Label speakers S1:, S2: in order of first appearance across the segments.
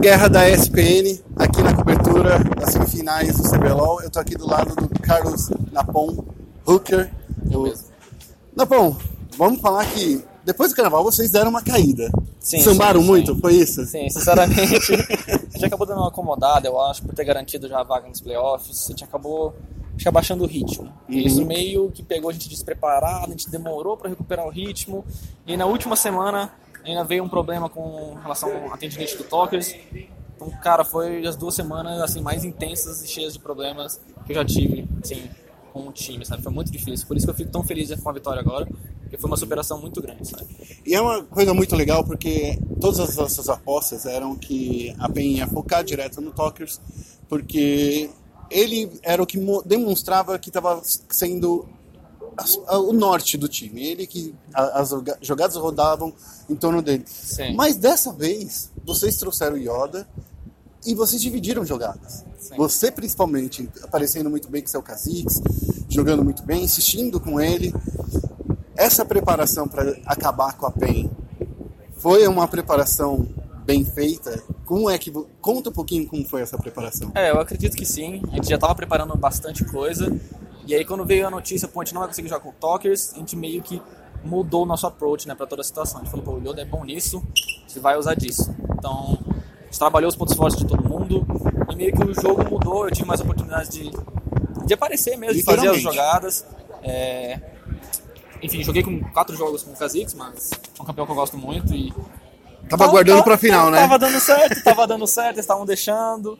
S1: Guerra da ESPN, aqui na cobertura das semifinais do CBLOL. Eu tô aqui do lado do Carlos Napon Hooker.
S2: Eu
S1: O-
S2: mesmo.
S1: Napon, vamos falar que depois do carnaval vocês deram uma caída.
S2: Sim,
S1: Sambaram
S2: sim,
S1: muito,
S2: sim.
S1: foi isso?
S2: Sim, sinceramente, a gente acabou dando uma acomodada, eu acho, por ter garantido já a vaga nos playoffs. A gente acabou acho abaixando o ritmo. E isso meio que pegou a gente despreparado, a gente demorou para recuperar o ritmo. E na última semana ainda veio um problema com relação à tendinite do Talkers. Então, cara, foi as duas semanas assim mais intensas e cheias de problemas que eu já tive, assim, com o time, sabe? Foi muito difícil. Por isso que eu fico tão feliz com a vitória agora, porque foi uma superação muito grande, sabe?
S1: E é uma coisa muito legal porque todas as nossas apostas eram que a PEN ia focar direto no Talkers, porque ele era o que mo- demonstrava que estava sendo a- o norte do time. Ele que a- as joga- jogadas rodavam em torno dele.
S2: Sim.
S1: Mas dessa vez, vocês trouxeram o Yoda e vocês dividiram jogadas.
S2: Sim.
S1: Você principalmente aparecendo muito bem com seu Kha'Zix, jogando muito bem, insistindo com ele. Essa preparação para acabar com a PEN foi uma preparação bem feita? Como é que conta um pouquinho como foi essa preparação?
S2: É, eu acredito que sim. A gente já estava preparando bastante coisa. E aí quando veio a notícia, pô, a gente não vai conseguir jogar com o Talkers, a gente meio que mudou o nosso approach, né, para toda a situação. A gente falou, pô, o Yoda é bom nisso, gente vai usar disso. Então, a gente trabalhou os pontos fortes de todo mundo e meio que o jogo mudou, eu tive mais oportunidades de, de aparecer mesmo, de fazer as jogadas. É, Enfim, joguei com quatro jogos com o Kha'Zix, mas é um campeão que eu gosto muito e
S1: Tava aguardando
S2: Tava-
S1: pra final, né?
S2: Tava dando certo, tava dando certo, eles estavam deixando.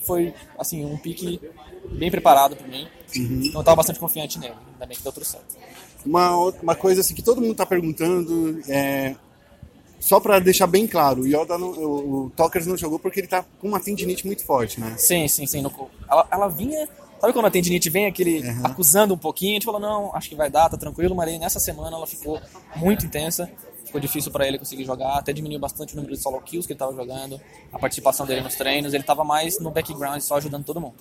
S2: Foi, assim, um pique bem preparado pra mim.
S1: Uhum.
S2: Então eu tava bastante confiante nele. Ainda bem que deu tudo certo.
S1: Uma, uma coisa assim que todo mundo tá perguntando é só pra deixar bem claro, o Yoda não, o, o Talkers não jogou porque ele tá com uma tendinite muito forte, né?
S2: Sim, sim, sim. no- ela, ela vinha. Sabe quando a tendinite vem aquele acusando um pouquinho? A gente falou, não, acho que vai dar, tá tranquilo, mas aí nessa semana ela ficou muito intensa. Ficou difícil pra ele conseguir jogar, até diminuiu bastante o número de solo kills que ele tava jogando, a participação dele nos treinos, ele tava mais no background, só ajudando todo mundo.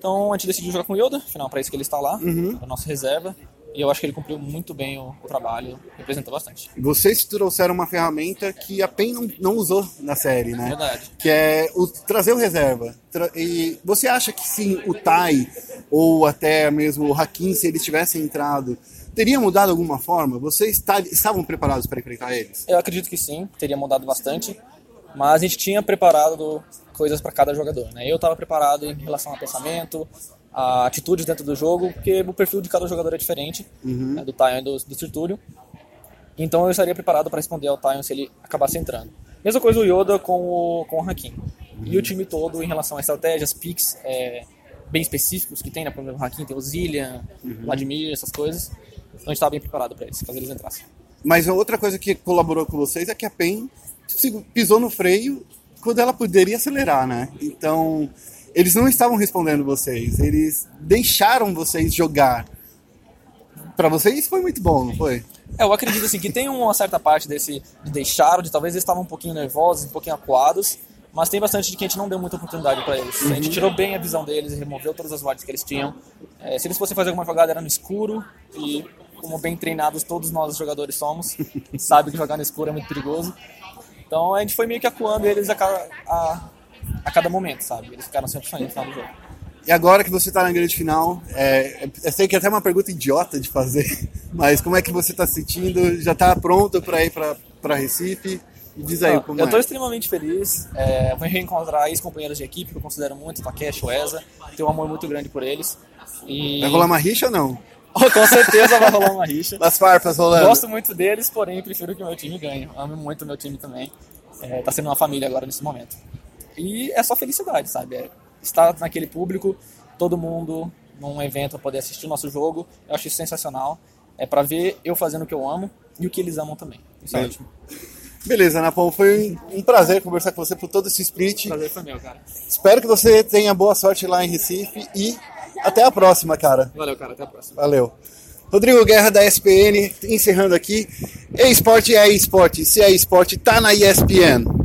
S2: Então a gente decidiu jogar com o Yoda, afinal para isso que ele está lá, a nossa reserva, e eu acho que ele cumpriu muito bem o, o trabalho, representou bastante.
S1: Vocês trouxeram uma ferramenta que a PEN não, não usou na série, né?
S2: Verdade.
S1: Que é o, trazer o reserva. Tra- e você acha que sim, o Tai ou até mesmo o Hakim, se eles tivessem entrado, teria mudado de alguma forma? Vocês esta- estavam preparados para enfrentar eles?
S2: Eu acredito que sim, teria mudado bastante, mas a gente tinha preparado coisas para cada jogador, né? Eu estava preparado em relação ao pensamento, a atitudes dentro do jogo, porque o perfil de cada jogador é diferente, né, do Tyon e do, do Sertúlio. Então eu estaria preparado para responder ao Tyon se ele acabasse entrando. Mesma coisa o Yoda com o, com o Hakim. E o time todo em relação a estratégias, picks é, bem específicos que tem, né? Por exemplo, o Hakim tem o Zillian, Vladimir, essas coisas. Então a gente estava bem preparado para isso, caso eles entrassem.
S1: Mas a outra coisa que colaborou com vocês é que a PEN pisou no freio quando ela poderia acelerar, né? Então, eles não estavam respondendo vocês, eles deixaram vocês jogar. Pra vocês foi muito bom, não foi?
S2: É, eu acredito assim que tem uma certa parte desse de deixar, de talvez eles estavam um pouquinho nervosos, um pouquinho acuados, mas tem bastante de que a gente não deu muita oportunidade para eles. A gente tirou bem a visão deles e removeu todas as wards que eles tinham. É, se eles fossem fazer alguma jogada era no escuro e como bem treinados todos nós jogadores somos, sabe que jogar no escuro é muito perigoso. Então a gente foi meio que acuando eles a cada, a, a cada momento, sabe? Eles ficaram 100% no final do jogo.
S1: E agora que você tá na grande final, é, eu sei que é até uma pergunta idiota de fazer, mas como é que você tá se sentindo? Já tá pronto pra ir pra, pra Recife? Diz aí
S2: Não,
S1: como
S2: eu
S1: é.
S2: tô extremamente feliz. É, vou reencontrar ex-companheiros de equipe que eu considero muito, Takeshi, o Eza. Tenho um amor muito grande por eles. E...
S1: Vai rolar uma rixa ou não?
S2: Com certeza vai rolar uma rixa.
S1: As farpas rolando.
S2: Gosto muito deles, porém prefiro que o meu time ganhe. Amo muito o meu time também. É, tá sendo uma família agora nesse momento. E é só felicidade, sabe? É estar naquele público, todo mundo num evento pra poder assistir o nosso jogo. Eu acho isso sensacional. É pra ver eu fazendo o que eu amo e o que eles amam também. Isso é
S1: Bem,
S2: ótimo.
S1: Beleza, Napão, foi um prazer conversar com você por todo esse split.
S2: O prazer foi meu, cara.
S1: Espero que você tenha boa sorte lá em Recife e até a próxima, cara.
S2: Valeu, cara. Até a próxima.
S1: Valeu. Rodrigo Guerra da ESPN, encerrando aqui. E-Sport é esporte. Se é esporte, tá na ESPN.